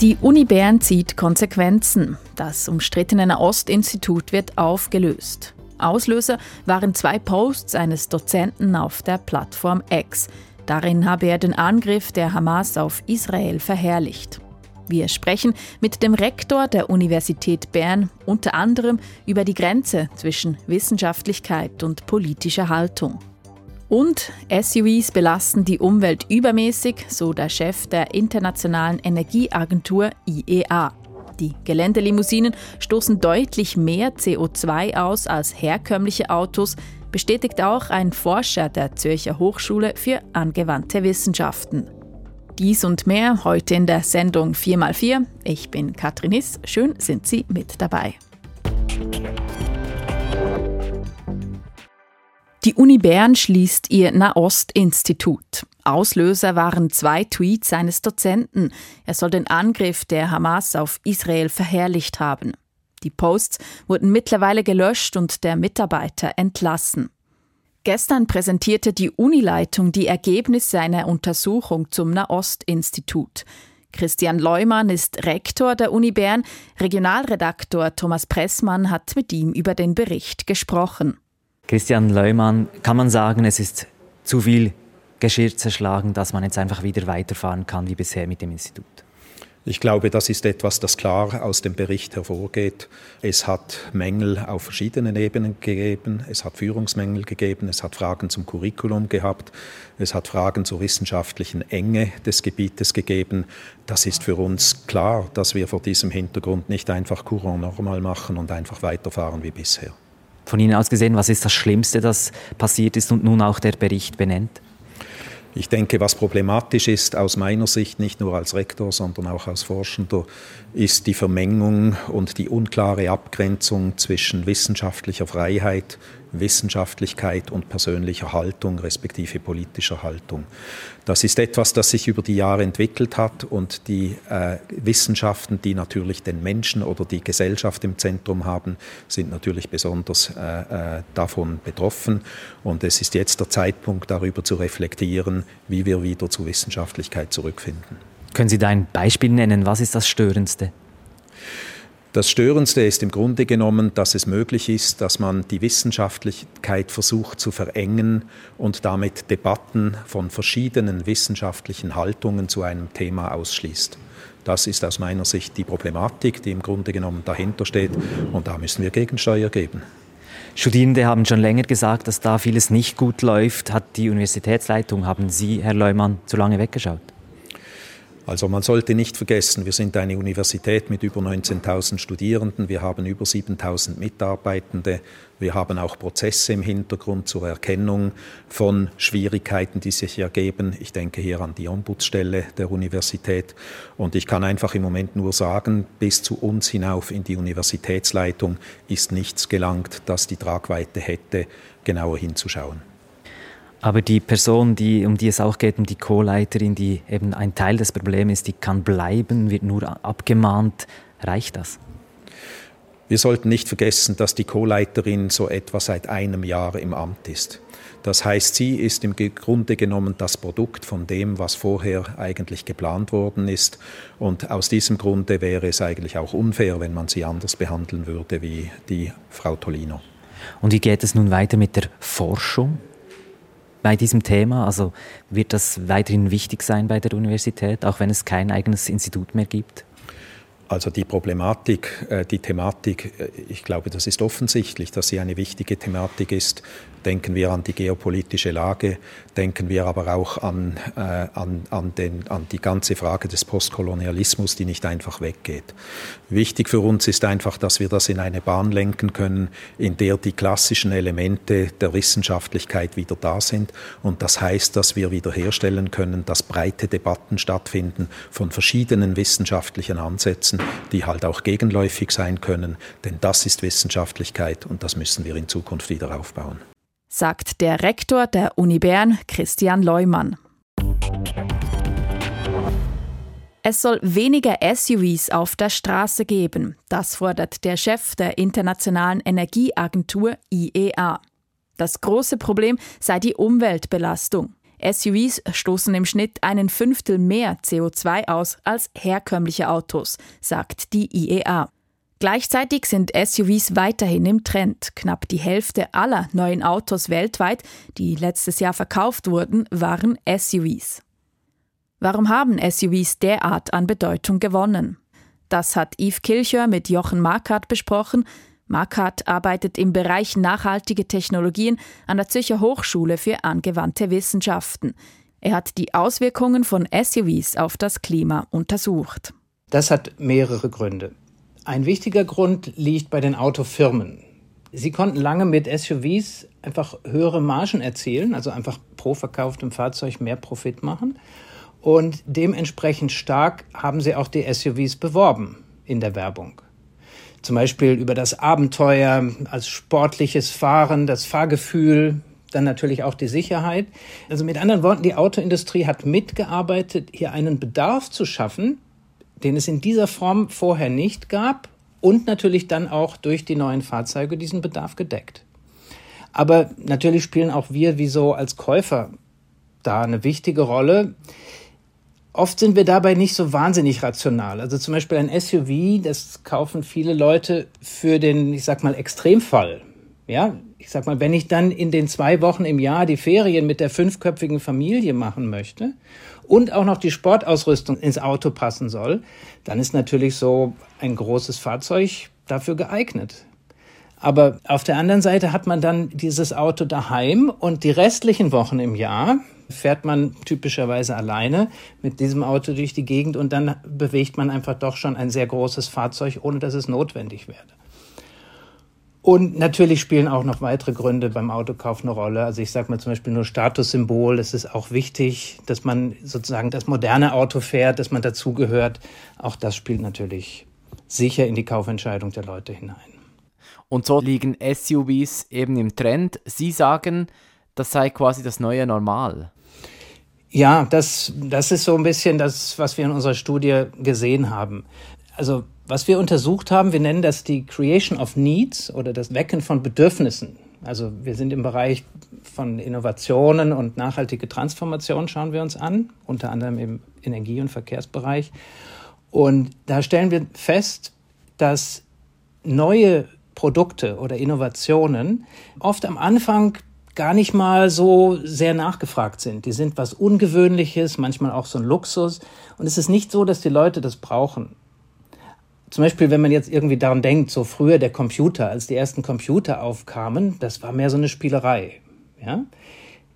Die Uni Bern zieht Konsequenzen. Das umstrittene Nahost-Institut wird aufgelöst. Auslöser waren zwei Posts eines Dozenten auf der Plattform X. Darin habe er den Angriff der Hamas auf Israel verherrlicht. Wir sprechen mit dem Rektor der Universität Bern unter anderem über die Grenze zwischen Wissenschaftlichkeit und politischer Haltung. Und SUVs belasten die Umwelt übermäßig, so der Chef der Internationalen Energieagentur IEA. Die Geländelimousinen stoßen deutlich mehr CO2 aus als herkömmliche Autos, bestätigt auch ein Forscher der Zürcher Hochschule für angewandte Wissenschaften. Dies und mehr heute in der Sendung 4x4. Ich bin Katrin Hiss. Schön sind Sie mit dabei. Die Uni Bern schließt ihr Nahost-Institut. Auslöser waren zwei Tweets eines Dozenten. Er soll den Angriff der Hamas auf Israel verherrlicht haben. Die Posts wurden mittlerweile gelöscht und der Mitarbeiter entlassen. Gestern präsentierte die Unileitung die Ergebnisse einer Untersuchung zum Nahost-Institut. Christian Leumann ist Rektor der Uni Bern. Regionalredaktor Thomas Pressmann hat mit ihm über den Bericht gesprochen. Christian Leumann, kann man sagen, es ist zu viel Geschirr zerschlagen, dass man jetzt einfach wieder weiterfahren kann wie bisher mit dem Institut? Ich glaube, das ist etwas, das klar aus dem Bericht hervorgeht. Es hat Mängel auf verschiedenen Ebenen gegeben. Es hat Führungsmängel gegeben. Es hat Fragen zum Curriculum gehabt. Es hat Fragen zur wissenschaftlichen Enge des Gebietes gegeben. Das ist für uns klar, dass wir vor diesem Hintergrund nicht einfach Courant normal machen und einfach weiterfahren wie bisher. Von Ihnen aus gesehen, was ist das Schlimmste, das passiert ist und nun auch der Bericht benennt? Ich denke, was problematisch ist aus meiner Sicht, nicht nur als Rektor, sondern auch als Forschender, ist die Vermengung und die unklare Abgrenzung zwischen wissenschaftlicher Freiheit Wissenschaftlichkeit und persönlicher Haltung respektive politischer Haltung. Das ist etwas, das sich über die Jahre entwickelt hat und die äh, Wissenschaften, die natürlich den Menschen oder die Gesellschaft im Zentrum haben, sind natürlich besonders äh, äh, davon betroffen. Und es ist jetzt der Zeitpunkt, darüber zu reflektieren, wie wir wieder zur Wissenschaftlichkeit zurückfinden. Können Sie da ein Beispiel nennen? Was ist das Störendste? Das Störendste ist im Grunde genommen, dass es möglich ist, dass man die Wissenschaftlichkeit versucht zu verengen und damit Debatten von verschiedenen wissenschaftlichen Haltungen zu einem Thema ausschließt. Das ist aus meiner Sicht die Problematik, die im Grunde genommen dahinter steht und da müssen wir Gegensteuer geben. Studierende haben schon länger gesagt, dass da vieles nicht gut läuft. Hat die Universitätsleitung, haben Sie, Herr Leumann, zu lange weggeschaut? Also man sollte nicht vergessen, wir sind eine Universität mit über 19.000 Studierenden, wir haben über 7.000 Mitarbeitende, wir haben auch Prozesse im Hintergrund zur Erkennung von Schwierigkeiten, die sich ergeben. Ich denke hier an die Ombudsstelle der Universität. Und ich kann einfach im Moment nur sagen, bis zu uns hinauf in die Universitätsleitung ist nichts gelangt, das die Tragweite hätte, genauer hinzuschauen. Aber die Person, die, um die es auch geht, um die Co-Leiterin, die eben ein Teil des Problems ist, die kann bleiben, wird nur abgemahnt. Reicht das? Wir sollten nicht vergessen, dass die Co-Leiterin so etwa seit einem Jahr im Amt ist. Das heißt, sie ist im Grunde genommen das Produkt von dem, was vorher eigentlich geplant worden ist. Und aus diesem Grunde wäre es eigentlich auch unfair, wenn man sie anders behandeln würde wie die Frau Tolino. Und wie geht es nun weiter mit der Forschung? Bei diesem Thema? Also wird das weiterhin wichtig sein bei der Universität, auch wenn es kein eigenes Institut mehr gibt? Also die Problematik, äh, die Thematik, äh, ich glaube, das ist offensichtlich, dass sie eine wichtige Thematik ist. Denken wir an die geopolitische Lage, denken wir aber auch an, äh, an, an, den, an die ganze Frage des Postkolonialismus, die nicht einfach weggeht. Wichtig für uns ist einfach, dass wir das in eine Bahn lenken können, in der die klassischen Elemente der Wissenschaftlichkeit wieder da sind. Und das heißt, dass wir wiederherstellen können, dass breite Debatten stattfinden von verschiedenen wissenschaftlichen Ansätzen, die halt auch gegenläufig sein können. Denn das ist Wissenschaftlichkeit und das müssen wir in Zukunft wieder aufbauen sagt der Rektor der Uni Bern, Christian Leumann. Es soll weniger SUVs auf der Straße geben. Das fordert der Chef der Internationalen Energieagentur IEA. Das große Problem sei die Umweltbelastung. SUVs stoßen im Schnitt einen Fünftel mehr CO2 aus als herkömmliche Autos, sagt die IEA. Gleichzeitig sind SUVs weiterhin im Trend. Knapp die Hälfte aller neuen Autos weltweit, die letztes Jahr verkauft wurden, waren SUVs. Warum haben SUVs derart an Bedeutung gewonnen? Das hat Yves Kilcher mit Jochen Markart besprochen. Markart arbeitet im Bereich nachhaltige Technologien an der Zürcher Hochschule für angewandte Wissenschaften. Er hat die Auswirkungen von SUVs auf das Klima untersucht. Das hat mehrere Gründe. Ein wichtiger Grund liegt bei den Autofirmen. Sie konnten lange mit SUVs einfach höhere Margen erzielen, also einfach pro verkauftem Fahrzeug mehr Profit machen. Und dementsprechend stark haben sie auch die SUVs beworben in der Werbung. Zum Beispiel über das Abenteuer als sportliches Fahren, das Fahrgefühl, dann natürlich auch die Sicherheit. Also mit anderen Worten, die Autoindustrie hat mitgearbeitet, hier einen Bedarf zu schaffen, den es in dieser Form vorher nicht gab und natürlich dann auch durch die neuen Fahrzeuge diesen Bedarf gedeckt. Aber natürlich spielen auch wir wie so als Käufer da eine wichtige Rolle. Oft sind wir dabei nicht so wahnsinnig rational. Also zum Beispiel ein SUV, das kaufen viele Leute für den, ich sag mal, Extremfall. Ja, ich sag mal, wenn ich dann in den zwei Wochen im Jahr die Ferien mit der fünfköpfigen Familie machen möchte und auch noch die Sportausrüstung ins Auto passen soll, dann ist natürlich so ein großes Fahrzeug dafür geeignet. Aber auf der anderen Seite hat man dann dieses Auto daheim und die restlichen Wochen im Jahr fährt man typischerweise alleine mit diesem Auto durch die Gegend und dann bewegt man einfach doch schon ein sehr großes Fahrzeug, ohne dass es notwendig wäre. Und natürlich spielen auch noch weitere Gründe beim Autokauf eine Rolle. Also ich sage mal zum Beispiel nur Statussymbol. Es ist auch wichtig, dass man sozusagen das moderne Auto fährt, dass man dazugehört. Auch das spielt natürlich sicher in die Kaufentscheidung der Leute hinein. Und so liegen SUVs eben im Trend. Sie sagen, das sei quasi das neue Normal. Ja, das, das ist so ein bisschen das, was wir in unserer Studie gesehen haben. Also was wir untersucht haben, wir nennen das die Creation of Needs oder das Wecken von Bedürfnissen. Also wir sind im Bereich von Innovationen und nachhaltige Transformation schauen wir uns an, unter anderem im Energie- und Verkehrsbereich. Und da stellen wir fest, dass neue Produkte oder Innovationen oft am Anfang gar nicht mal so sehr nachgefragt sind. Die sind was Ungewöhnliches, manchmal auch so ein Luxus. Und es ist nicht so, dass die Leute das brauchen zum Beispiel, wenn man jetzt irgendwie daran denkt, so früher der Computer, als die ersten Computer aufkamen, das war mehr so eine Spielerei. Ja?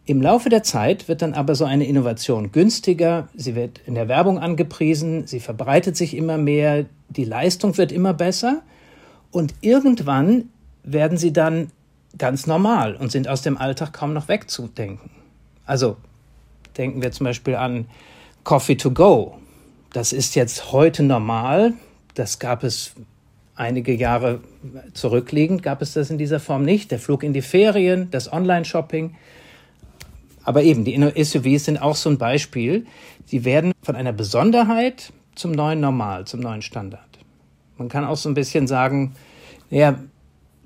Im Laufe der Zeit wird dann aber so eine Innovation günstiger, sie wird in der Werbung angepriesen, sie verbreitet sich immer mehr, die Leistung wird immer besser und irgendwann werden sie dann ganz normal und sind aus dem Alltag kaum noch wegzudenken. Also denken wir zum Beispiel an Coffee to go. Das ist jetzt heute normal, das gab es einige Jahre zurückliegend, gab es das in dieser Form nicht. Der Flug in die Ferien, das Online-Shopping. Aber eben, die SUVs sind auch so ein Beispiel. Sie werden von einer Besonderheit zum neuen Normal, zum neuen Standard. Man kann auch so ein bisschen sagen, ja,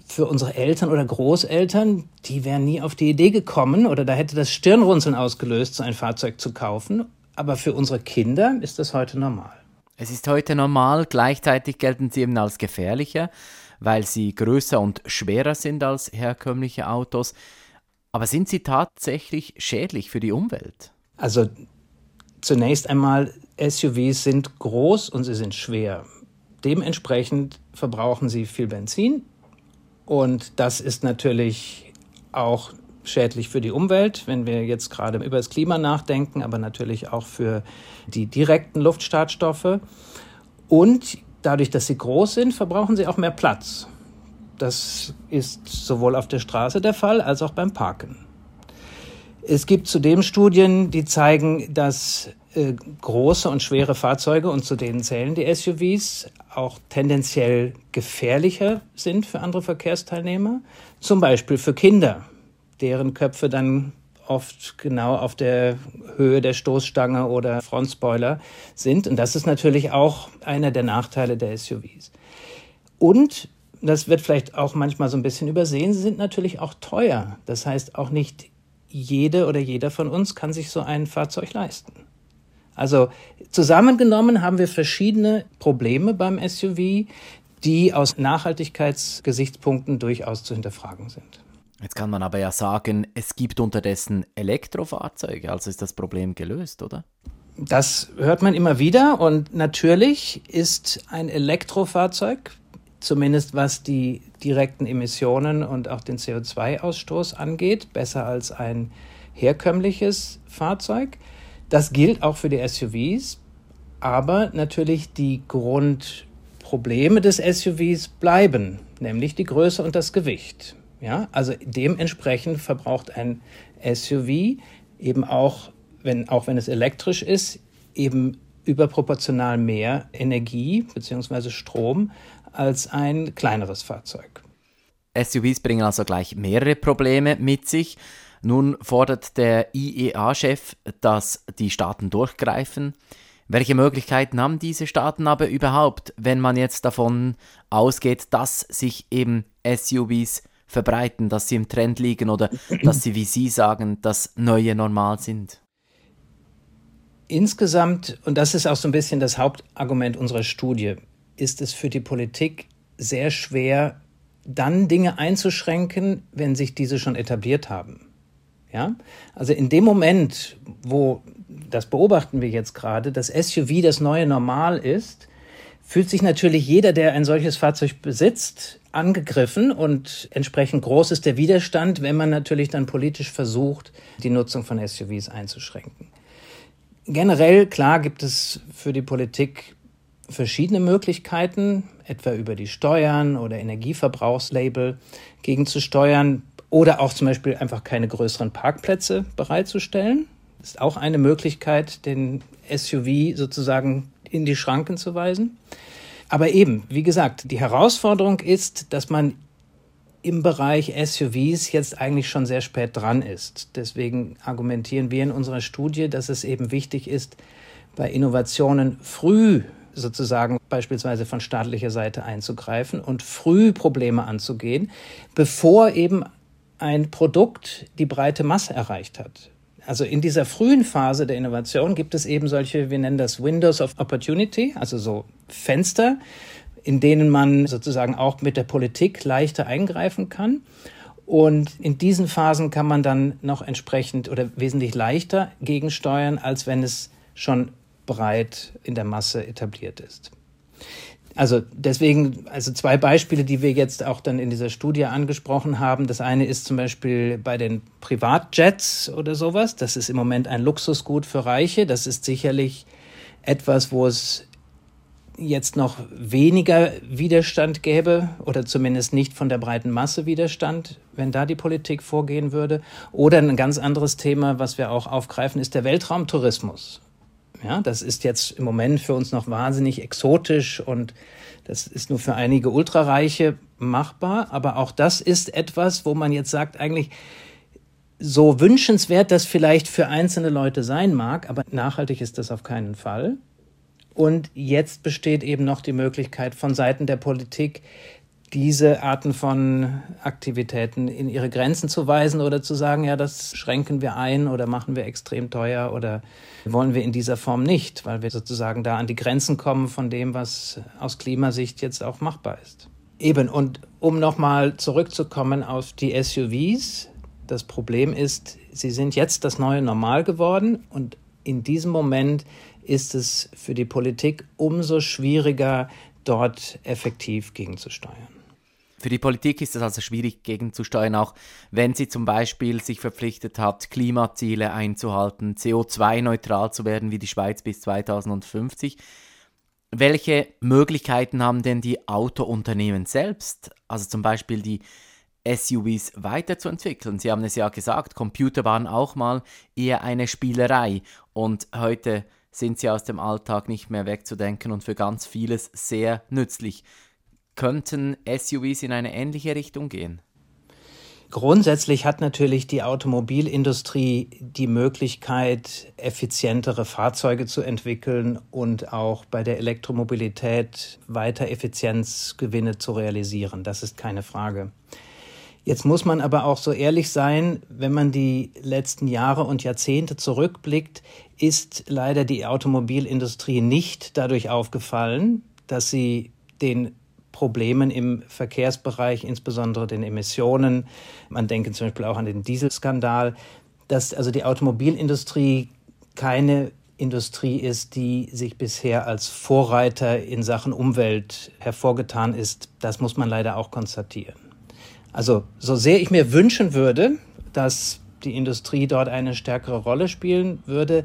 für unsere Eltern oder Großeltern, die wären nie auf die Idee gekommen oder da hätte das Stirnrunzeln ausgelöst, so ein Fahrzeug zu kaufen. Aber für unsere Kinder ist das heute normal. Es ist heute normal, gleichzeitig gelten sie eben als gefährlicher, weil sie größer und schwerer sind als herkömmliche Autos. Aber sind sie tatsächlich schädlich für die Umwelt? Also zunächst einmal, SUVs sind groß und sie sind schwer. Dementsprechend verbrauchen sie viel Benzin und das ist natürlich auch schädlich für die Umwelt, wenn wir jetzt gerade über das Klima nachdenken, aber natürlich auch für die direkten Luftstartstoffe. Und dadurch, dass sie groß sind, verbrauchen sie auch mehr Platz. Das ist sowohl auf der Straße der Fall als auch beim Parken. Es gibt zudem Studien, die zeigen, dass äh, große und schwere Fahrzeuge, und zu denen zählen die SUVs, auch tendenziell gefährlicher sind für andere Verkehrsteilnehmer, zum Beispiel für Kinder deren Köpfe dann oft genau auf der Höhe der Stoßstange oder Frontspoiler sind. Und das ist natürlich auch einer der Nachteile der SUVs. Und das wird vielleicht auch manchmal so ein bisschen übersehen, sie sind natürlich auch teuer. Das heißt, auch nicht jede oder jeder von uns kann sich so ein Fahrzeug leisten. Also zusammengenommen haben wir verschiedene Probleme beim SUV, die aus Nachhaltigkeitsgesichtspunkten durchaus zu hinterfragen sind. Jetzt kann man aber ja sagen, es gibt unterdessen Elektrofahrzeuge, also ist das Problem gelöst, oder? Das hört man immer wieder und natürlich ist ein Elektrofahrzeug, zumindest was die direkten Emissionen und auch den CO2-Ausstoß angeht, besser als ein herkömmliches Fahrzeug. Das gilt auch für die SUVs, aber natürlich die Grundprobleme des SUVs bleiben, nämlich die Größe und das Gewicht. Ja, also dementsprechend verbraucht ein SUV eben auch, wenn, auch wenn es elektrisch ist, eben überproportional mehr Energie bzw. Strom als ein kleineres Fahrzeug. SUVs bringen also gleich mehrere Probleme mit sich. Nun fordert der IEA-Chef, dass die Staaten durchgreifen. Welche Möglichkeiten haben diese Staaten aber überhaupt, wenn man jetzt davon ausgeht, dass sich eben SUVs verbreiten, dass sie im Trend liegen oder dass sie, wie Sie sagen, das neue Normal sind? Insgesamt, und das ist auch so ein bisschen das Hauptargument unserer Studie, ist es für die Politik sehr schwer, dann Dinge einzuschränken, wenn sich diese schon etabliert haben. Ja? Also in dem Moment, wo, das beobachten wir jetzt gerade, das SUV das neue Normal ist, fühlt sich natürlich jeder, der ein solches Fahrzeug besitzt, angegriffen und entsprechend groß ist der Widerstand, wenn man natürlich dann politisch versucht, die Nutzung von SUVs einzuschränken. Generell, klar, gibt es für die Politik verschiedene Möglichkeiten, etwa über die Steuern oder Energieverbrauchslabel gegenzusteuern oder auch zum Beispiel einfach keine größeren Parkplätze bereitzustellen. Ist auch eine Möglichkeit, den SUV sozusagen in die Schranken zu weisen. Aber eben, wie gesagt, die Herausforderung ist, dass man im Bereich SUVs jetzt eigentlich schon sehr spät dran ist. Deswegen argumentieren wir in unserer Studie, dass es eben wichtig ist, bei Innovationen früh sozusagen beispielsweise von staatlicher Seite einzugreifen und früh Probleme anzugehen, bevor eben ein Produkt die breite Masse erreicht hat. Also in dieser frühen Phase der Innovation gibt es eben solche, wir nennen das Windows of Opportunity, also so Fenster, in denen man sozusagen auch mit der Politik leichter eingreifen kann. Und in diesen Phasen kann man dann noch entsprechend oder wesentlich leichter gegensteuern, als wenn es schon breit in der Masse etabliert ist. Also deswegen, also zwei Beispiele, die wir jetzt auch dann in dieser Studie angesprochen haben. Das eine ist zum Beispiel bei den Privatjets oder sowas. Das ist im Moment ein Luxusgut für Reiche. Das ist sicherlich etwas, wo es jetzt noch weniger Widerstand gäbe oder zumindest nicht von der breiten Masse Widerstand, wenn da die Politik vorgehen würde. Oder ein ganz anderes Thema, was wir auch aufgreifen, ist der Weltraumtourismus. Ja, das ist jetzt im Moment für uns noch wahnsinnig exotisch und das ist nur für einige Ultrareiche machbar. Aber auch das ist etwas, wo man jetzt sagt, eigentlich so wünschenswert das vielleicht für einzelne Leute sein mag, aber nachhaltig ist das auf keinen Fall. Und jetzt besteht eben noch die Möglichkeit von Seiten der Politik, diese Arten von Aktivitäten in ihre Grenzen zu weisen oder zu sagen, ja, das schränken wir ein oder machen wir extrem teuer oder wollen wir in dieser Form nicht, weil wir sozusagen da an die Grenzen kommen von dem, was aus Klimasicht jetzt auch machbar ist. Eben, und um nochmal zurückzukommen auf die SUVs, das Problem ist, sie sind jetzt das neue Normal geworden und in diesem Moment ist es für die Politik umso schwieriger, dort effektiv gegenzusteuern. Für die Politik ist es also schwierig gegenzusteuern, auch wenn sie zum Beispiel sich verpflichtet hat, Klimaziele einzuhalten, CO2-neutral zu werden wie die Schweiz bis 2050. Welche Möglichkeiten haben denn die Autounternehmen selbst, also zum Beispiel die SUVs weiterzuentwickeln? Sie haben es ja gesagt, Computer waren auch mal eher eine Spielerei und heute sind sie aus dem Alltag nicht mehr wegzudenken und für ganz vieles sehr nützlich könnten SUVs in eine ähnliche Richtung gehen? Grundsätzlich hat natürlich die Automobilindustrie die Möglichkeit, effizientere Fahrzeuge zu entwickeln und auch bei der Elektromobilität weiter Effizienzgewinne zu realisieren. Das ist keine Frage. Jetzt muss man aber auch so ehrlich sein, wenn man die letzten Jahre und Jahrzehnte zurückblickt, ist leider die Automobilindustrie nicht dadurch aufgefallen, dass sie den Problemen im Verkehrsbereich, insbesondere den Emissionen, man denke zum Beispiel auch an den Dieselskandal, dass also die Automobilindustrie keine Industrie ist, die sich bisher als Vorreiter in Sachen Umwelt hervorgetan ist, das muss man leider auch konstatieren. Also so sehr ich mir wünschen würde, dass die Industrie dort eine stärkere Rolle spielen würde,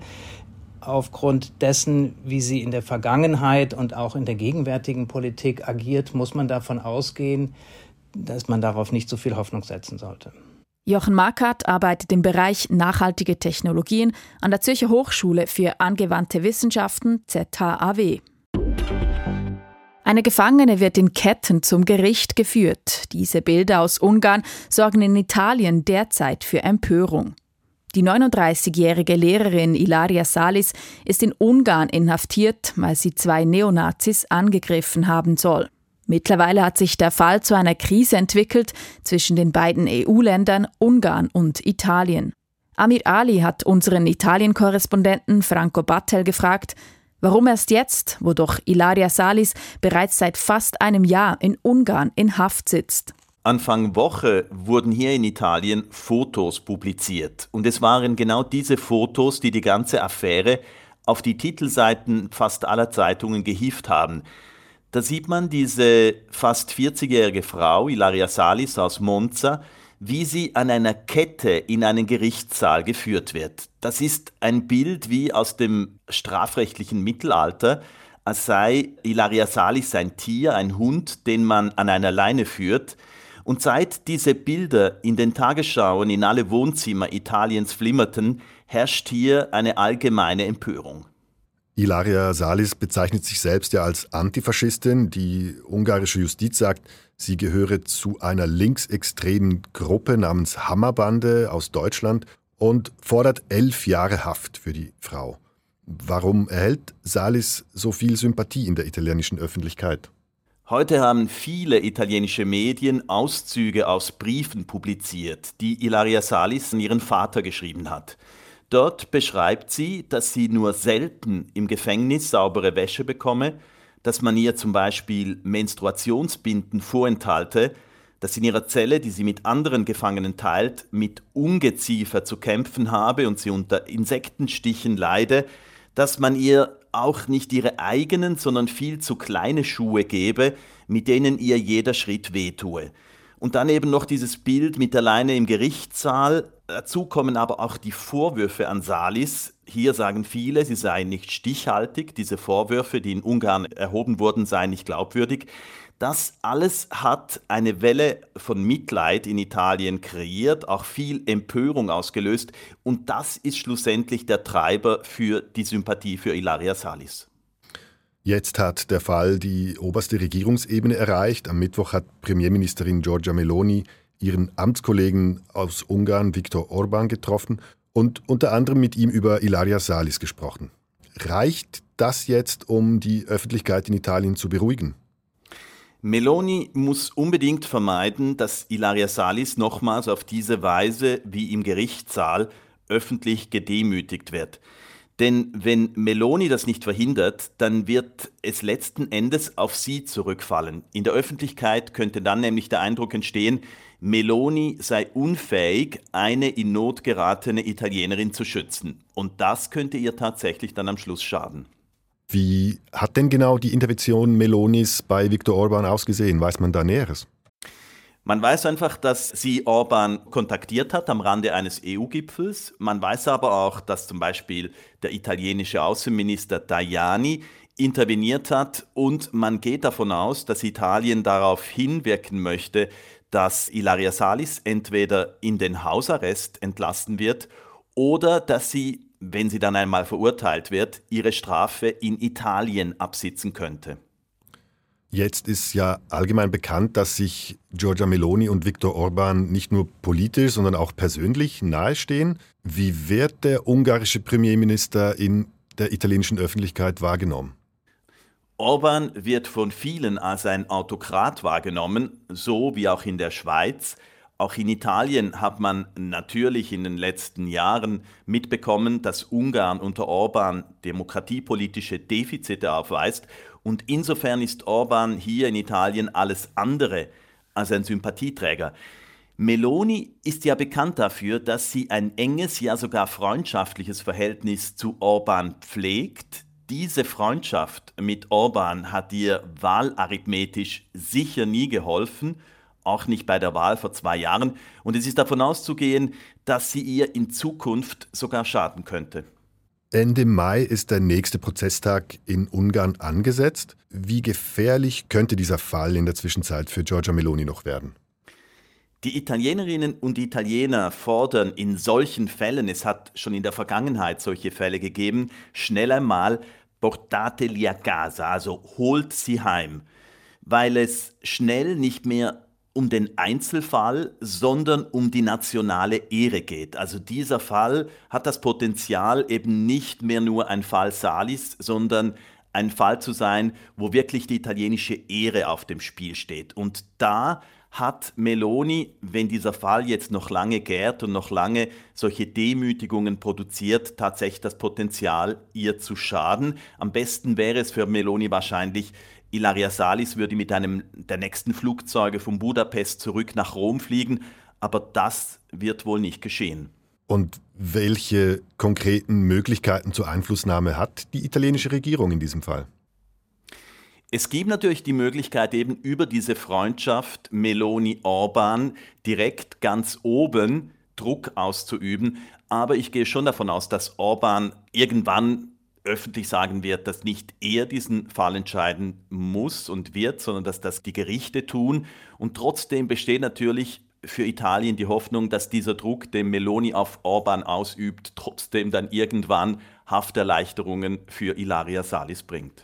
aufgrund dessen, wie sie in der Vergangenheit und auch in der gegenwärtigen Politik agiert, muss man davon ausgehen, dass man darauf nicht so viel Hoffnung setzen sollte. Jochen Markert arbeitet im Bereich nachhaltige Technologien an der Zürcher Hochschule für angewandte Wissenschaften ZHAW. Eine Gefangene wird in Ketten zum Gericht geführt. Diese Bilder aus Ungarn sorgen in Italien derzeit für Empörung. Die 39-jährige Lehrerin Ilaria Salis ist in Ungarn inhaftiert, weil sie zwei Neonazis angegriffen haben soll. Mittlerweile hat sich der Fall zu einer Krise entwickelt zwischen den beiden EU-Ländern Ungarn und Italien. Amir Ali hat unseren Italien-Korrespondenten Franco Battel gefragt, warum erst jetzt, wo doch Ilaria Salis bereits seit fast einem Jahr in Ungarn in Haft sitzt. Anfang Woche wurden hier in Italien Fotos publiziert. Und es waren genau diese Fotos, die die ganze Affäre auf die Titelseiten fast aller Zeitungen gehieft haben. Da sieht man diese fast 40-jährige Frau, Ilaria Salis aus Monza, wie sie an einer Kette in einen Gerichtssaal geführt wird. Das ist ein Bild wie aus dem strafrechtlichen Mittelalter, als sei Ilaria Salis ein Tier, ein Hund, den man an einer Leine führt. Und seit diese Bilder in den Tagesschauen in alle Wohnzimmer Italiens flimmerten, herrscht hier eine allgemeine Empörung. Ilaria Salis bezeichnet sich selbst ja als Antifaschistin. Die ungarische Justiz sagt, sie gehöre zu einer linksextremen Gruppe namens Hammerbande aus Deutschland und fordert elf Jahre Haft für die Frau. Warum erhält Salis so viel Sympathie in der italienischen Öffentlichkeit? Heute haben viele italienische Medien Auszüge aus Briefen publiziert, die Ilaria Salis an ihren Vater geschrieben hat. Dort beschreibt sie, dass sie nur selten im Gefängnis saubere Wäsche bekomme, dass man ihr zum Beispiel Menstruationsbinden vorenthalte, dass in ihrer Zelle, die sie mit anderen Gefangenen teilt, mit Ungeziefer zu kämpfen habe und sie unter Insektenstichen leide, dass man ihr auch nicht ihre eigenen, sondern viel zu kleine Schuhe gebe, mit denen ihr jeder Schritt wehtue. Und dann eben noch dieses Bild mit der Leine im Gerichtssaal. Dazu kommen aber auch die Vorwürfe an Salis. Hier sagen viele, sie seien nicht stichhaltig. Diese Vorwürfe, die in Ungarn erhoben wurden, seien nicht glaubwürdig. Das alles hat eine Welle von Mitleid in Italien kreiert, auch viel Empörung ausgelöst. Und das ist schlussendlich der Treiber für die Sympathie für Ilaria Salis. Jetzt hat der Fall die oberste Regierungsebene erreicht. Am Mittwoch hat Premierministerin Giorgia Meloni ihren Amtskollegen aus Ungarn, Viktor Orban, getroffen und unter anderem mit ihm über Ilaria Salis gesprochen. Reicht das jetzt, um die Öffentlichkeit in Italien zu beruhigen? Meloni muss unbedingt vermeiden, dass Ilaria Salis nochmals auf diese Weise wie im Gerichtssaal öffentlich gedemütigt wird. Denn wenn Meloni das nicht verhindert, dann wird es letzten Endes auf sie zurückfallen. In der Öffentlichkeit könnte dann nämlich der Eindruck entstehen, Meloni sei unfähig, eine in Not geratene Italienerin zu schützen. Und das könnte ihr tatsächlich dann am Schluss schaden. Wie hat denn genau die Intervention Melonis bei Viktor Orban ausgesehen? Weiß man da Näheres? Man weiß einfach, dass sie Orban kontaktiert hat am Rande eines EU-Gipfels. Man weiß aber auch, dass zum Beispiel der italienische Außenminister Tajani interveniert hat und man geht davon aus, dass Italien darauf hinwirken möchte, dass Ilaria Salis entweder in den Hausarrest entlassen wird oder dass sie, wenn sie dann einmal verurteilt wird, ihre Strafe in Italien absitzen könnte. Jetzt ist ja allgemein bekannt, dass sich Giorgia Meloni und Viktor Orban nicht nur politisch, sondern auch persönlich nahestehen. Wie wird der ungarische Premierminister in der italienischen Öffentlichkeit wahrgenommen? Orban wird von vielen als ein Autokrat wahrgenommen, so wie auch in der Schweiz. Auch in Italien hat man natürlich in den letzten Jahren mitbekommen, dass Ungarn unter Orban demokratiepolitische Defizite aufweist. Und insofern ist Orban hier in Italien alles andere als ein Sympathieträger. Meloni ist ja bekannt dafür, dass sie ein enges, ja sogar freundschaftliches Verhältnis zu Orban pflegt. Diese Freundschaft mit Orban hat ihr wahlarithmetisch sicher nie geholfen, auch nicht bei der Wahl vor zwei Jahren. Und es ist davon auszugehen, dass sie ihr in Zukunft sogar schaden könnte. Ende Mai ist der nächste Prozesstag in Ungarn angesetzt. Wie gefährlich könnte dieser Fall in der Zwischenzeit für Giorgia Meloni noch werden? Die Italienerinnen und Italiener fordern in solchen Fällen, es hat schon in der Vergangenheit solche Fälle gegeben, schnell einmal portateli a casa, also holt sie heim, weil es schnell nicht mehr um den Einzelfall, sondern um die nationale Ehre geht. Also dieser Fall hat das Potenzial, eben nicht mehr nur ein Fall Salis, sondern ein Fall zu sein, wo wirklich die italienische Ehre auf dem Spiel steht. Und da hat Meloni, wenn dieser Fall jetzt noch lange gärt und noch lange solche Demütigungen produziert, tatsächlich das Potenzial, ihr zu schaden. Am besten wäre es für Meloni wahrscheinlich, Ilaria Salis würde mit einem der nächsten Flugzeuge von Budapest zurück nach Rom fliegen, aber das wird wohl nicht geschehen. Und welche konkreten Möglichkeiten zur Einflussnahme hat die italienische Regierung in diesem Fall? Es gibt natürlich die Möglichkeit, eben über diese Freundschaft Meloni-Orban direkt ganz oben Druck auszuüben. Aber ich gehe schon davon aus, dass Orban irgendwann öffentlich sagen wird, dass nicht er diesen Fall entscheiden muss und wird, sondern dass das die Gerichte tun. Und trotzdem besteht natürlich für Italien die Hoffnung, dass dieser Druck, den Meloni auf Orban ausübt, trotzdem dann irgendwann Hafterleichterungen für Ilaria Salis bringt.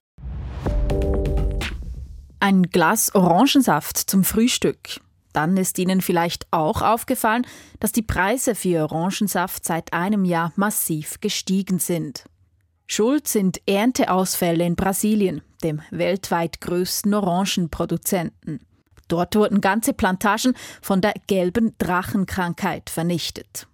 Ein Glas Orangensaft zum Frühstück. Dann ist Ihnen vielleicht auch aufgefallen, dass die Preise für Orangensaft seit einem Jahr massiv gestiegen sind. Schuld sind Ernteausfälle in Brasilien, dem weltweit größten Orangenproduzenten. Dort wurden ganze Plantagen von der gelben Drachenkrankheit vernichtet.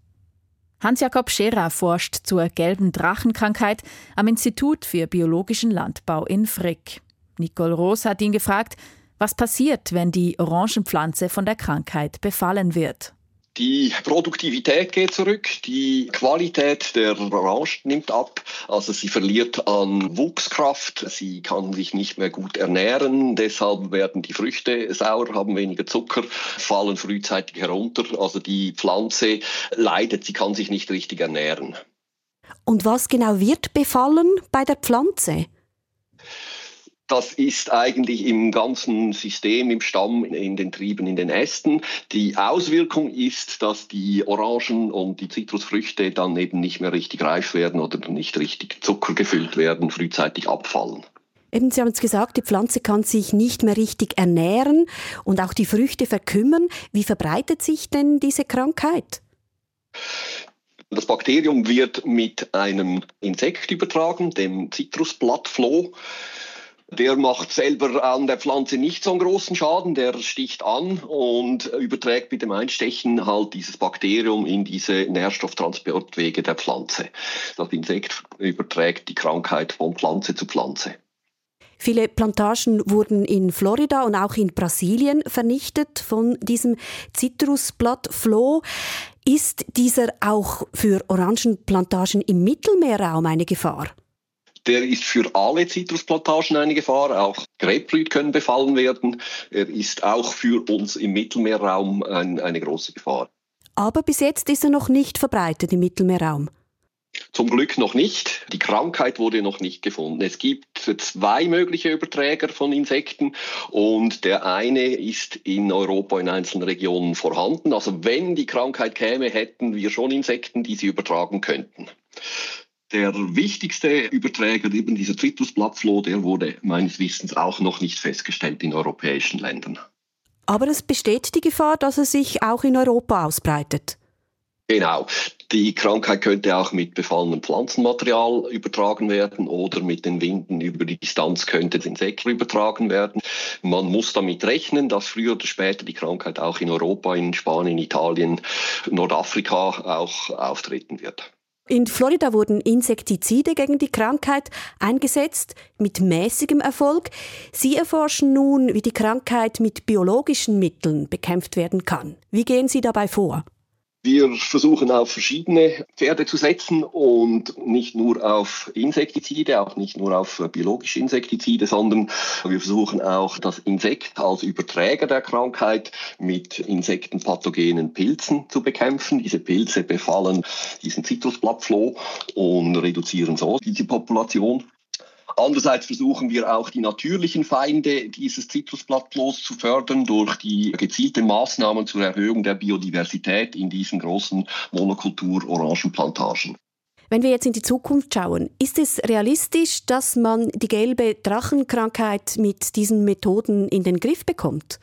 Hans-Jakob Scherer forscht zur gelben Drachenkrankheit am Institut für biologischen Landbau in Frick. Nicole Roos hat ihn gefragt, was passiert, wenn die Orangenpflanze von der Krankheit befallen wird. Die Produktivität geht zurück, die Qualität der Orange nimmt ab, also sie verliert an Wuchskraft, sie kann sich nicht mehr gut ernähren, deshalb werden die Früchte sauer, haben weniger Zucker, fallen frühzeitig herunter, also die Pflanze leidet, sie kann sich nicht richtig ernähren. Und was genau wird befallen bei der Pflanze? Das ist eigentlich im ganzen System, im Stamm, in den Trieben, in den Ästen. Die Auswirkung ist, dass die Orangen und die Zitrusfrüchte dann eben nicht mehr richtig reif werden oder nicht richtig zuckergefüllt werden, frühzeitig abfallen. Eben, Sie haben es gesagt, die Pflanze kann sich nicht mehr richtig ernähren und auch die Früchte verkümmern. Wie verbreitet sich denn diese Krankheit? Das Bakterium wird mit einem Insekt übertragen, dem Zitrusblattfloh. Der macht selber an der Pflanze nicht so einen großen Schaden, der sticht an und überträgt mit dem Einstechen halt dieses Bakterium in diese Nährstofftransportwege der Pflanze. Das Insekt überträgt die Krankheit von Pflanze zu Pflanze. Viele Plantagen wurden in Florida und auch in Brasilien vernichtet von diesem Zitrusblattfloh. Ist dieser auch für Orangenplantagen im Mittelmeerraum eine Gefahr? Der ist für alle Zitrusplantagen eine Gefahr. Auch Grapefruit können befallen werden. Er ist auch für uns im Mittelmeerraum ein, eine große Gefahr. Aber bis jetzt ist er noch nicht verbreitet im Mittelmeerraum. Zum Glück noch nicht. Die Krankheit wurde noch nicht gefunden. Es gibt zwei mögliche Überträger von Insekten und der eine ist in Europa in einzelnen Regionen vorhanden. Also wenn die Krankheit käme, hätten wir schon Insekten, die sie übertragen könnten. Der wichtigste Überträger, eben dieser Tritusblattfloh, der wurde meines Wissens auch noch nicht festgestellt in europäischen Ländern. Aber es besteht die Gefahr, dass er sich auch in Europa ausbreitet. Genau. Die Krankheit könnte auch mit befallenem Pflanzenmaterial übertragen werden oder mit den Winden über die Distanz könnte das Insekt übertragen werden. Man muss damit rechnen, dass früher oder später die Krankheit auch in Europa, in Spanien, Italien, Nordafrika auch auftreten wird. In Florida wurden Insektizide gegen die Krankheit eingesetzt, mit mäßigem Erfolg. Sie erforschen nun, wie die Krankheit mit biologischen Mitteln bekämpft werden kann. Wie gehen Sie dabei vor? Wir versuchen auf verschiedene Pferde zu setzen und nicht nur auf Insektizide, auch nicht nur auf biologische Insektizide, sondern wir versuchen auch das Insekt als Überträger der Krankheit mit insektenpathogenen Pilzen zu bekämpfen. Diese Pilze befallen diesen Zitrusblattfloh und reduzieren so diese Population. Andererseits versuchen wir auch die natürlichen Feinde dieses Zitrusblattflohs zu fördern durch die gezielten Maßnahmen zur Erhöhung der Biodiversität in diesen großen Monokultur-Orangenplantagen. Wenn wir jetzt in die Zukunft schauen, ist es realistisch, dass man die gelbe Drachenkrankheit mit diesen Methoden in den Griff bekommt?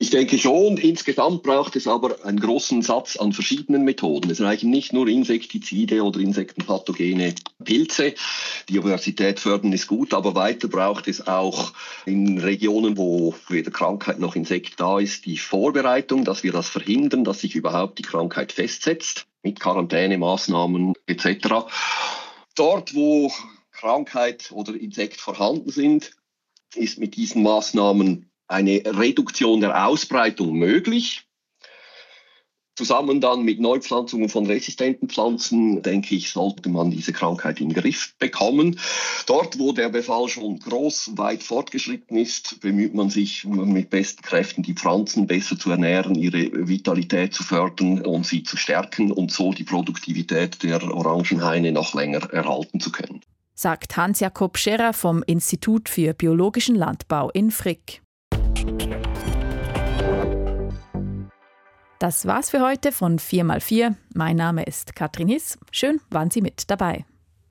Ich denke schon, insgesamt braucht es aber einen großen Satz an verschiedenen Methoden. Es reichen nicht nur Insektizide oder insektenpathogene Pilze. Die Diversität fördern ist gut, aber weiter braucht es auch in Regionen, wo weder Krankheit noch Insekt da ist, die Vorbereitung, dass wir das verhindern, dass sich überhaupt die Krankheit festsetzt mit Quarantänemaßnahmen etc. Dort, wo Krankheit oder Insekt vorhanden sind, ist mit diesen Maßnahmen eine Reduktion der Ausbreitung möglich. Zusammen dann mit Neupflanzungen von resistenten Pflanzen, denke ich, sollte man diese Krankheit in den Griff bekommen. Dort, wo der Befall schon groß, weit fortgeschritten ist, bemüht man sich mit besten Kräften, die Pflanzen besser zu ernähren, ihre Vitalität zu fördern und sie zu stärken und so die Produktivität der Orangenhaine noch länger erhalten zu können. Sagt Hans-Jakob Scherer vom Institut für biologischen Landbau in Frick. Das war's für heute von 4x4. Mein Name ist Katrin Hiss. Schön, waren Sie mit dabei.